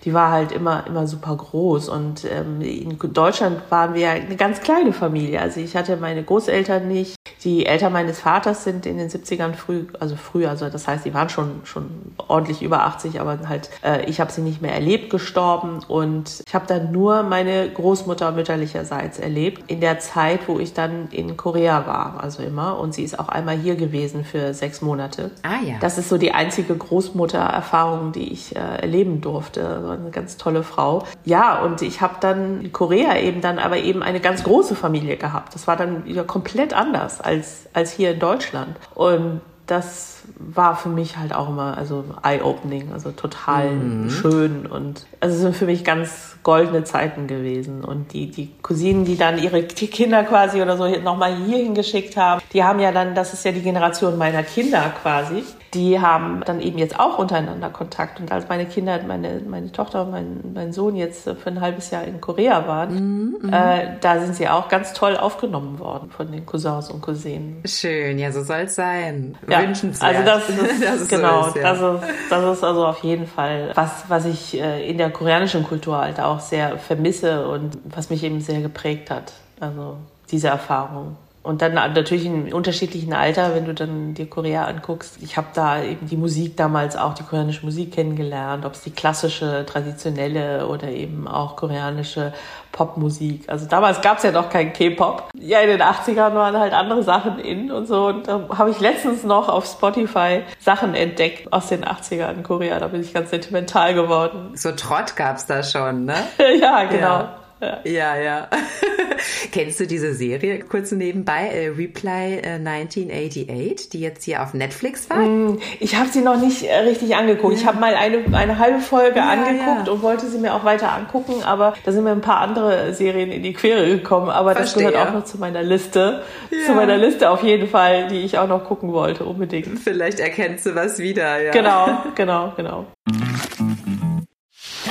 die war halt immer, immer super groß. Und ähm, in Deutschland waren wir eine ganz kleine Familie. Also ich hatte meine Großeltern nicht. Die Eltern meines Vaters sind in den 70ern früh, also früh, also das heißt, die waren schon, schon ordentlich über 80, aber halt, äh, ich habe sie nicht mehr erlebt, gestorben. Und ich habe dann nur meine Großmutter mütterlicherseits erlebt, in der Zeit, wo ich dann in Korea war, also immer. Und sie ist auch einmal hier gewesen für sechs Monate. Ah ja. Das ist so die einzige Großmuttererfahrung, die ich äh, erleben durfte eine ganz tolle Frau. Ja, und ich habe dann in Korea eben dann aber eben eine ganz große Familie gehabt. Das war dann wieder komplett anders als, als hier in Deutschland. Und das war für mich halt auch immer also eye-opening, also total mhm. schön und also sind für mich ganz goldene Zeiten gewesen und die die Cousinen, die dann ihre Kinder quasi oder so nochmal hierhin geschickt haben, die haben ja dann, das ist ja die Generation meiner Kinder quasi, die haben dann eben jetzt auch untereinander Kontakt und als meine Kinder, meine meine Tochter und mein, mein Sohn jetzt für ein halbes Jahr in Korea waren, mhm, mhm. äh, da sind sie auch ganz toll aufgenommen worden von den Cousins und Cousinen. Schön, ja, so soll es sein. Ja, Wünschenswert. Also das, ist, das ist genau, so ist, ja. das, ist, das ist also auf jeden Fall was, was ich äh, in der koreanischen Kultur halt auch sehr vermisse und was mich eben sehr geprägt hat. Also diese Erfahrung. Und dann natürlich in unterschiedlichen Alter, wenn du dann dir Korea anguckst. Ich habe da eben die Musik damals auch, die koreanische Musik kennengelernt, ob es die klassische, traditionelle oder eben auch koreanische Popmusik. Also damals gab es ja noch kein K-Pop. Ja, in den 80ern waren halt andere Sachen in und so. Und da habe ich letztens noch auf Spotify Sachen entdeckt aus den 80ern in Korea. Da bin ich ganz sentimental geworden. So Trott gab's da schon, ne? ja, genau. Ja. Ja, ja. Kennst du diese Serie kurz nebenbei, äh, Reply äh, 1988, die jetzt hier auf Netflix war? Mm, ich habe sie noch nicht äh, richtig angeguckt. Ja. Ich habe mal eine, eine halbe Folge ja, angeguckt ja. und wollte sie mir auch weiter angucken, aber da sind mir ein paar andere Serien in die Quere gekommen. Aber Verstehe. das gehört auch noch zu meiner Liste. Zu meiner Liste auf jeden Fall, die ich auch noch gucken wollte, unbedingt. Vielleicht erkennst du was wieder, ja. Genau, genau, genau.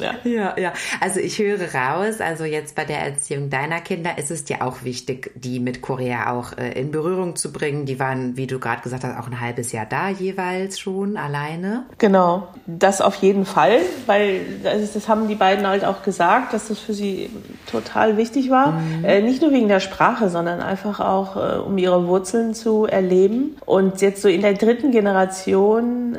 Ja. ja, ja. Also ich höre raus, also jetzt bei der Erziehung deiner Kinder ist es dir auch wichtig, die mit Korea auch äh, in Berührung zu bringen. Die waren, wie du gerade gesagt hast, auch ein halbes Jahr da jeweils schon alleine. Genau, das auf jeden Fall, weil das, das haben die beiden halt auch gesagt, dass das für sie total wichtig war. Mhm. Äh, nicht nur wegen der Sprache, sondern einfach auch, äh, um ihre Wurzeln zu erleben. Und jetzt so in der dritten Generation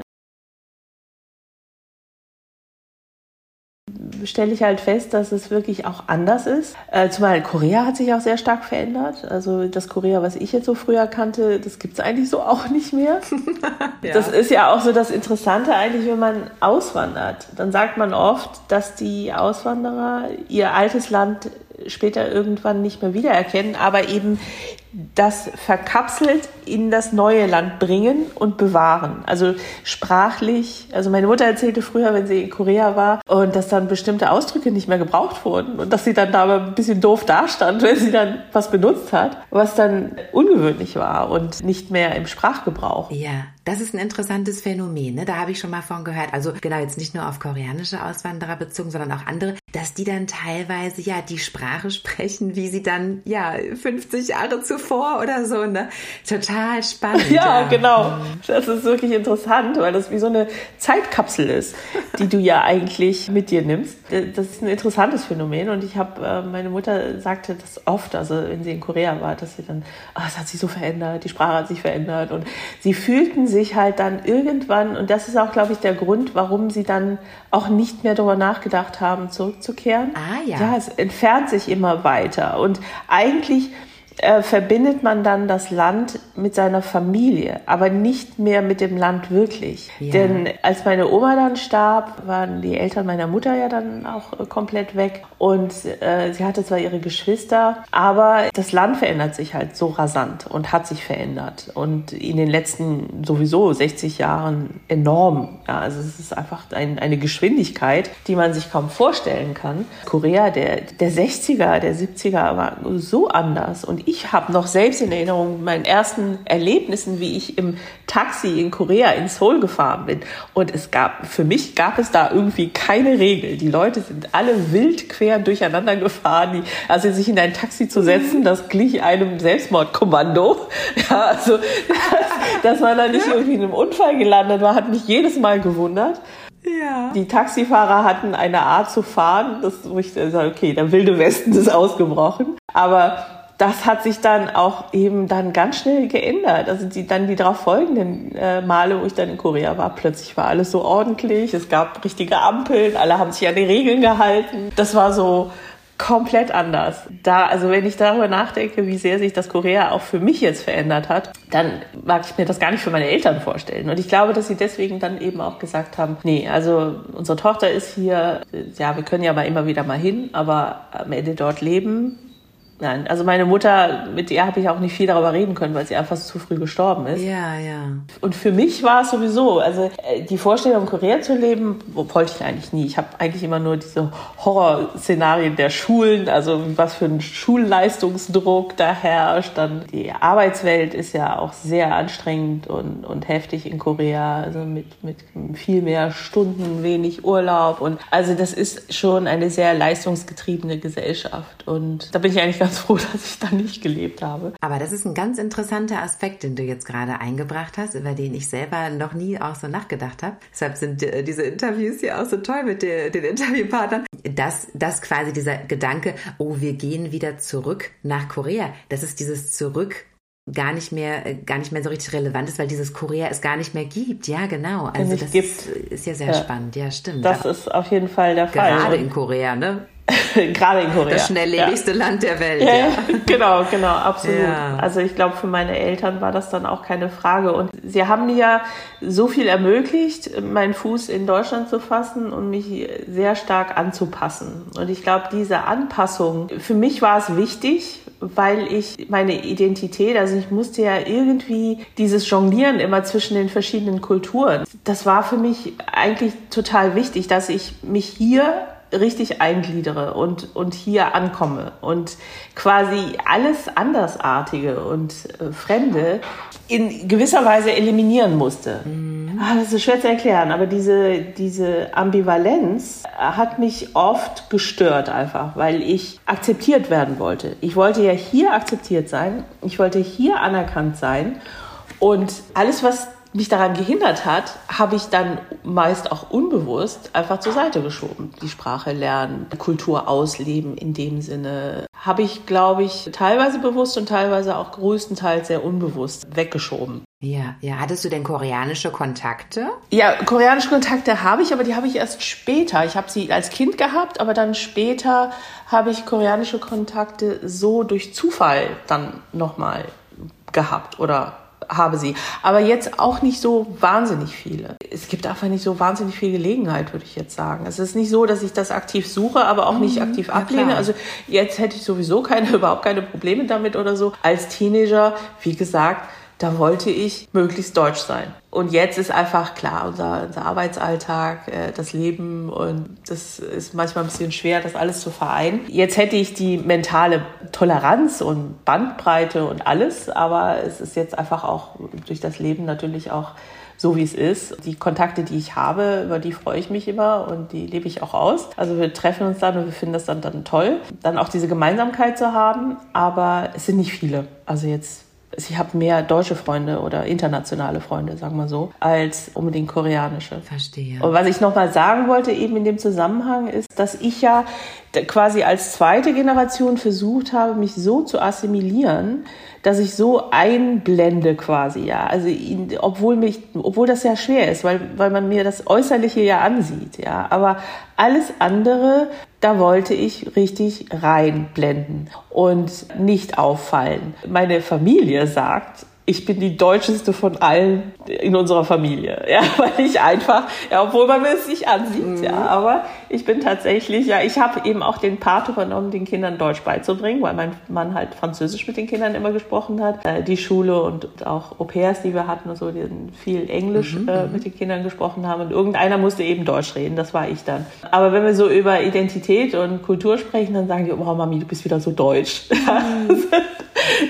stelle ich halt fest, dass es wirklich auch anders ist. Äh, zumal Korea hat sich auch sehr stark verändert. Also das Korea, was ich jetzt so früher kannte, das gibt es eigentlich so auch nicht mehr. ja. Das ist ja auch so das Interessante eigentlich, wenn man auswandert. Dann sagt man oft, dass die Auswanderer ihr altes Land später irgendwann nicht mehr wiedererkennen, aber eben das verkapselt in das neue Land bringen und bewahren. Also sprachlich, also meine Mutter erzählte früher, wenn sie in Korea war und dass dann bestimmte Ausdrücke nicht mehr gebraucht wurden und dass sie dann da ein bisschen doof dastand, wenn sie dann was benutzt hat, was dann ungewöhnlich war und nicht mehr im Sprachgebrauch. Ja, das ist ein interessantes Phänomen. Ne? Da habe ich schon mal von gehört. Also genau jetzt nicht nur auf koreanische Auswanderer bezogen, sondern auch andere, dass die dann teilweise ja die Sprache sprechen, wie sie dann ja 50 Jahre zuvor vor oder so, ne? Total spannend. Ja, ja, genau. Das ist wirklich interessant, weil das wie so eine Zeitkapsel ist, die du ja eigentlich mit dir nimmst. Das ist ein interessantes Phänomen und ich habe, äh, meine Mutter sagte das oft, also wenn sie in Korea war, dass sie dann, oh, es hat sich so verändert, die Sprache hat sich verändert und sie fühlten sich halt dann irgendwann, und das ist auch, glaube ich, der Grund, warum sie dann auch nicht mehr darüber nachgedacht haben, zurückzukehren. Ah ja. Ja, es entfernt sich immer weiter und eigentlich äh, verbindet man dann das Land mit seiner Familie, aber nicht mehr mit dem Land wirklich. Ja. Denn als meine Oma dann starb, waren die Eltern meiner Mutter ja dann auch äh, komplett weg und äh, sie hatte zwar ihre Geschwister, aber das Land verändert sich halt so rasant und hat sich verändert und in den letzten sowieso 60 Jahren enorm. Ja, also es ist einfach ein, eine Geschwindigkeit, die man sich kaum vorstellen kann. Korea der, der 60er, der 70er war so anders und ich habe noch selbst in Erinnerung meinen ersten Erlebnissen, wie ich im Taxi in Korea in Seoul gefahren bin. Und es gab, für mich gab es da irgendwie keine Regel. Die Leute sind alle wild quer durcheinander gefahren. Die, also sich in ein Taxi zu setzen, das glich einem Selbstmordkommando. Ja, also, dass, dass man da nicht irgendwie in einem Unfall gelandet war, hat mich jedes Mal gewundert. Ja. Die Taxifahrer hatten eine Art zu fahren, das, wo ich sage, okay, der wilde Westen ist ausgebrochen. Aber das hat sich dann auch eben dann ganz schnell geändert. Also die, dann die darauf folgenden äh, Male, wo ich dann in Korea war, plötzlich war alles so ordentlich. Es gab richtige Ampeln, alle haben sich an die Regeln gehalten. Das war so komplett anders. Da, also wenn ich darüber nachdenke, wie sehr sich das Korea auch für mich jetzt verändert hat, dann mag ich mir das gar nicht für meine Eltern vorstellen. Und ich glaube, dass sie deswegen dann eben auch gesagt haben, nee, also unsere Tochter ist hier, ja, wir können ja mal immer wieder mal hin, aber am Ende dort leben, Nein, also meine Mutter, mit ihr habe ich auch nicht viel darüber reden können, weil sie einfach zu früh gestorben ist. Ja, ja. Und für mich war es sowieso, also äh, die Vorstellung, in Korea zu leben, wollte ich eigentlich nie. Ich habe eigentlich immer nur diese Horrorszenarien der Schulen, also was für ein Schulleistungsdruck da herrscht. Dann die Arbeitswelt ist ja auch sehr anstrengend und, und heftig in Korea, also mit, mit viel mehr Stunden, wenig Urlaub. Und also das ist schon eine sehr leistungsgetriebene Gesellschaft. Und da bin ich eigentlich ganz ganz froh, dass ich da nicht gelebt habe. Aber das ist ein ganz interessanter Aspekt, den du jetzt gerade eingebracht hast, über den ich selber noch nie auch so nachgedacht habe. Deshalb sind äh, diese Interviews hier auch so toll mit den Interviewpartnern. Dass, dass quasi dieser Gedanke, oh, wir gehen wieder zurück nach Korea, das ist dieses Zurück gar nicht mehr äh, gar nicht mehr so richtig relevant ist, weil dieses Korea es gar nicht mehr gibt. Ja, genau. Also das gibt. ist ja sehr ja. spannend. Ja, stimmt. Das ist auf jeden Fall der Fall. Gerade in Korea, ne? Gerade in Korea. Das schnelllebigste ja. Land der Welt. Ja, ja. genau, genau, absolut. Also ich glaube, für meine Eltern war das dann auch keine Frage. Und sie haben mir ja so viel ermöglicht, meinen Fuß in Deutschland zu fassen und mich sehr stark anzupassen. Und ich glaube, diese Anpassung, für mich war es wichtig, weil ich meine Identität, also ich musste ja irgendwie dieses Jonglieren immer zwischen den verschiedenen Kulturen. Das war für mich eigentlich total wichtig, dass ich mich hier richtig eingliedere und, und hier ankomme und quasi alles Andersartige und äh, Fremde in gewisser Weise eliminieren musste. Mhm. Ah, das ist schwer zu erklären, aber diese, diese Ambivalenz hat mich oft gestört einfach, weil ich akzeptiert werden wollte. Ich wollte ja hier akzeptiert sein, ich wollte hier anerkannt sein und alles, was mich daran gehindert hat, habe ich dann meist auch unbewusst einfach zur Seite geschoben. Die Sprache lernen, Kultur ausleben in dem Sinne, habe ich, glaube ich, teilweise bewusst und teilweise auch größtenteils sehr unbewusst weggeschoben. Ja, ja. Hattest du denn koreanische Kontakte? Ja, koreanische Kontakte habe ich, aber die habe ich erst später. Ich habe sie als Kind gehabt, aber dann später habe ich koreanische Kontakte so durch Zufall dann nochmal gehabt oder habe sie. Aber jetzt auch nicht so wahnsinnig viele. Es gibt einfach nicht so wahnsinnig viel Gelegenheit, würde ich jetzt sagen. Es ist nicht so, dass ich das aktiv suche, aber auch nicht mhm. aktiv ablehne. Ja, also jetzt hätte ich sowieso keine, überhaupt keine Probleme damit oder so. Als Teenager, wie gesagt, da wollte ich möglichst deutsch sein. Und jetzt ist einfach klar, unser, unser Arbeitsalltag, äh, das Leben und das ist manchmal ein bisschen schwer, das alles zu vereinen. Jetzt hätte ich die mentale Toleranz und Bandbreite und alles, aber es ist jetzt einfach auch durch das Leben natürlich auch so wie es ist. Die Kontakte, die ich habe, über die freue ich mich immer und die lebe ich auch aus. Also wir treffen uns dann und wir finden das dann, dann toll, dann auch diese Gemeinsamkeit zu haben, aber es sind nicht viele. Also jetzt ich habe mehr deutsche Freunde oder internationale Freunde, sagen wir so, als unbedingt koreanische. Verstehe. Und was ich nochmal sagen wollte eben in dem Zusammenhang ist, dass ich ja quasi als zweite Generation versucht habe, mich so zu assimilieren, dass ich so einblende quasi, ja. Also ihn, obwohl mich, obwohl das ja schwer ist, weil, weil man mir das Äußerliche ja ansieht, ja. Aber alles andere, da wollte ich richtig reinblenden und nicht auffallen. Meine Familie sagt, ich bin die deutscheste von allen in unserer Familie, ja, weil ich einfach, ja, obwohl man mir es nicht ansieht, mhm. ja, aber ich bin tatsächlich, ja, ich habe eben auch den Part übernommen, den Kindern Deutsch beizubringen, weil mein Mann halt Französisch mit den Kindern immer gesprochen hat. Äh, die Schule und auch Au-pairs, die wir hatten und so, die viel Englisch mhm. äh, mhm. mit den Kindern gesprochen haben und irgendeiner musste eben Deutsch reden, das war ich dann. Aber wenn wir so über Identität und Kultur sprechen, dann sagen die, oh Mami, du bist wieder so deutsch. Mhm.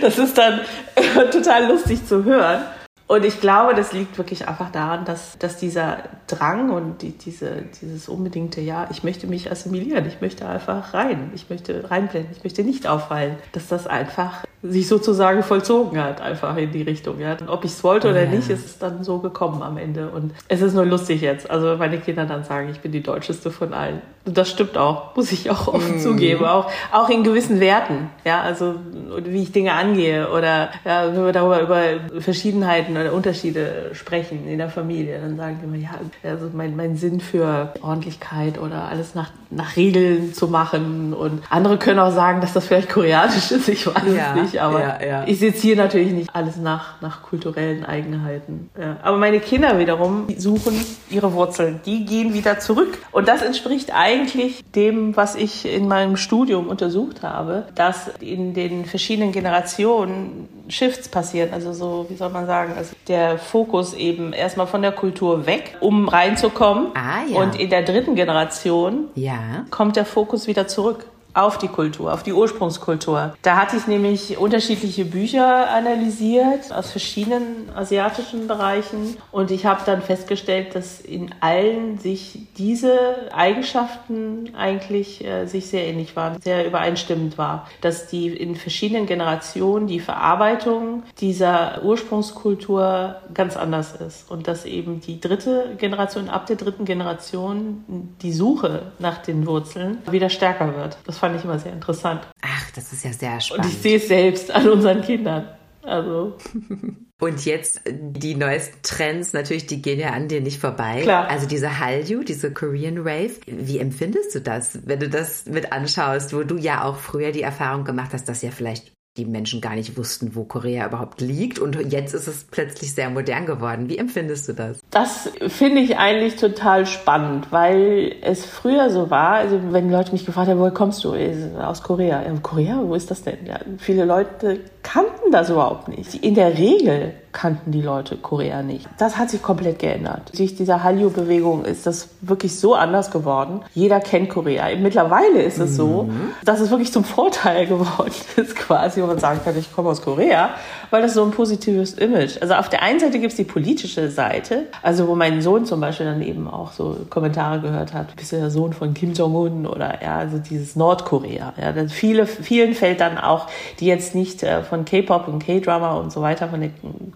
das ist dann total lustig zu hören. Und ich glaube, das liegt wirklich einfach daran, dass, dass dieser Drang und die, diese, dieses unbedingte, ja, ich möchte mich assimilieren, ich möchte einfach rein, ich möchte reinblenden, ich möchte nicht auffallen, dass das einfach sich sozusagen vollzogen hat, einfach in die Richtung. Ja. Und ob ich es wollte oder ja. nicht, ist es dann so gekommen am Ende. Und es ist nur lustig jetzt. Also meine Kinder dann sagen, ich bin die Deutscheste von allen. Und das stimmt auch, muss ich auch offen mm. zugeben. Auch, auch in gewissen Werten. Ja, also wie ich Dinge angehe oder ja, wenn wir darüber über Verschiedenheiten oder Unterschiede sprechen in der Familie, dann sagen die immer, ja, also mein, mein Sinn für Ordentlichkeit oder alles nach, nach Regeln zu machen. Und andere können auch sagen, dass das vielleicht koreanisch ist, ich weiß ja. es nicht aber ja, ja. ich seziere natürlich nicht alles nach, nach kulturellen Eigenheiten. Aber meine Kinder wiederum suchen ihre Wurzeln. Die gehen wieder zurück. Und das entspricht eigentlich dem, was ich in meinem Studium untersucht habe, dass in den verschiedenen Generationen Shifts passieren. Also so, wie soll man sagen, also der Fokus eben erstmal von der Kultur weg, um reinzukommen. Ah, ja. Und in der dritten Generation ja. kommt der Fokus wieder zurück auf die Kultur, auf die Ursprungskultur. Da hatte ich nämlich unterschiedliche Bücher analysiert aus verschiedenen asiatischen Bereichen und ich habe dann festgestellt, dass in allen sich diese Eigenschaften eigentlich äh, sich sehr ähnlich waren, sehr übereinstimmend war, dass die in verschiedenen Generationen die Verarbeitung dieser Ursprungskultur ganz anders ist und dass eben die dritte Generation ab der dritten Generation die Suche nach den Wurzeln wieder stärker wird. Das fand ich immer sehr interessant. Ach, das ist ja sehr spannend. Und ich sehe es selbst an unseren Kindern. Also. Und jetzt die neuesten Trends, natürlich, die gehen ja an dir nicht vorbei. Klar. Also diese Hallyu, diese Korean Rave. Wie empfindest du das, wenn du das mit anschaust, wo du ja auch früher die Erfahrung gemacht hast, dass ja vielleicht die Menschen gar nicht wussten, wo Korea überhaupt liegt. Und jetzt ist es plötzlich sehr modern geworden. Wie empfindest du das? Das finde ich eigentlich total spannend, weil es früher so war, also wenn Leute mich gefragt haben, woher kommst du? Aus Korea. Ja, Korea, wo ist das denn? Ja, viele Leute kannten das überhaupt nicht. In der Regel kannten die Leute Korea nicht. Das hat sich komplett geändert. Durch diese Hallyu-Bewegung ist das wirklich so anders geworden. Jeder kennt Korea. Mittlerweile ist es so, mhm. dass es wirklich zum Vorteil geworden ist, quasi, wo man sagen kann, ich komme aus Korea, weil das so ein positives Image. Also auf der einen Seite gibt es die politische Seite, also wo mein Sohn zum Beispiel dann eben auch so Kommentare gehört hat, bist du der Sohn von Kim Jong-un oder ja, also dieses Nordkorea. Ja, viele, vielen fällt dann auch, die jetzt nicht äh, von K-Pop und K-Drama und so weiter, von der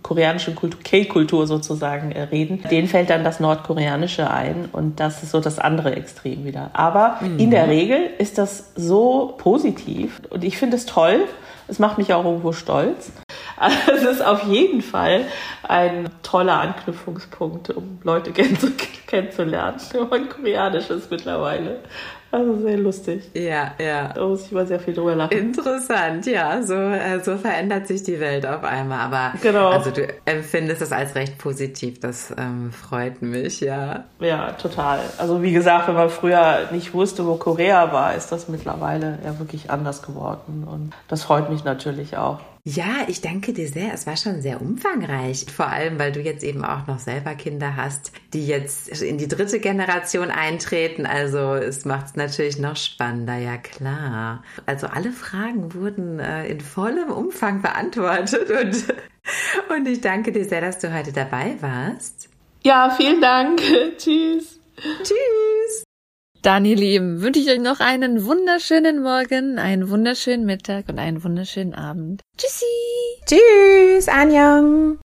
koreanischen Kultur, K-Kultur sozusagen äh, reden, denen fällt dann das Nordkoreanische ein und das ist so das andere Extrem wieder. Aber mhm. in der Regel ist das so positiv und ich finde es toll. Es macht mich auch irgendwo stolz. Also es ist auf jeden Fall ein toller Anknüpfungspunkt, um Leute kennenzulernen. Und Koreanisches mittlerweile. Also sehr lustig. Ja, ja. Da muss ich mal sehr viel drüber lachen. Interessant, ja. So, äh, so verändert sich die Welt auf einmal. Aber genau. also du empfindest es als recht positiv. Das ähm, freut mich, ja. Ja, total. Also wie gesagt, wenn man früher nicht wusste, wo Korea war, ist das mittlerweile ja wirklich anders geworden. Und das freut mich natürlich auch. Ja, ich danke dir sehr. Es war schon sehr umfangreich. Vor allem, weil du jetzt eben auch noch selber Kinder hast, die jetzt in die dritte Generation eintreten. Also es macht es natürlich noch spannender, ja klar. Also alle Fragen wurden äh, in vollem Umfang beantwortet und, und ich danke dir sehr, dass du heute dabei warst. Ja, vielen Dank. Tschüss. Tschüss. Dann, ihr Lieben, wünsche ich euch noch einen wunderschönen Morgen, einen wunderschönen Mittag und einen wunderschönen Abend. Tschüssi. Tschüss, Anjong.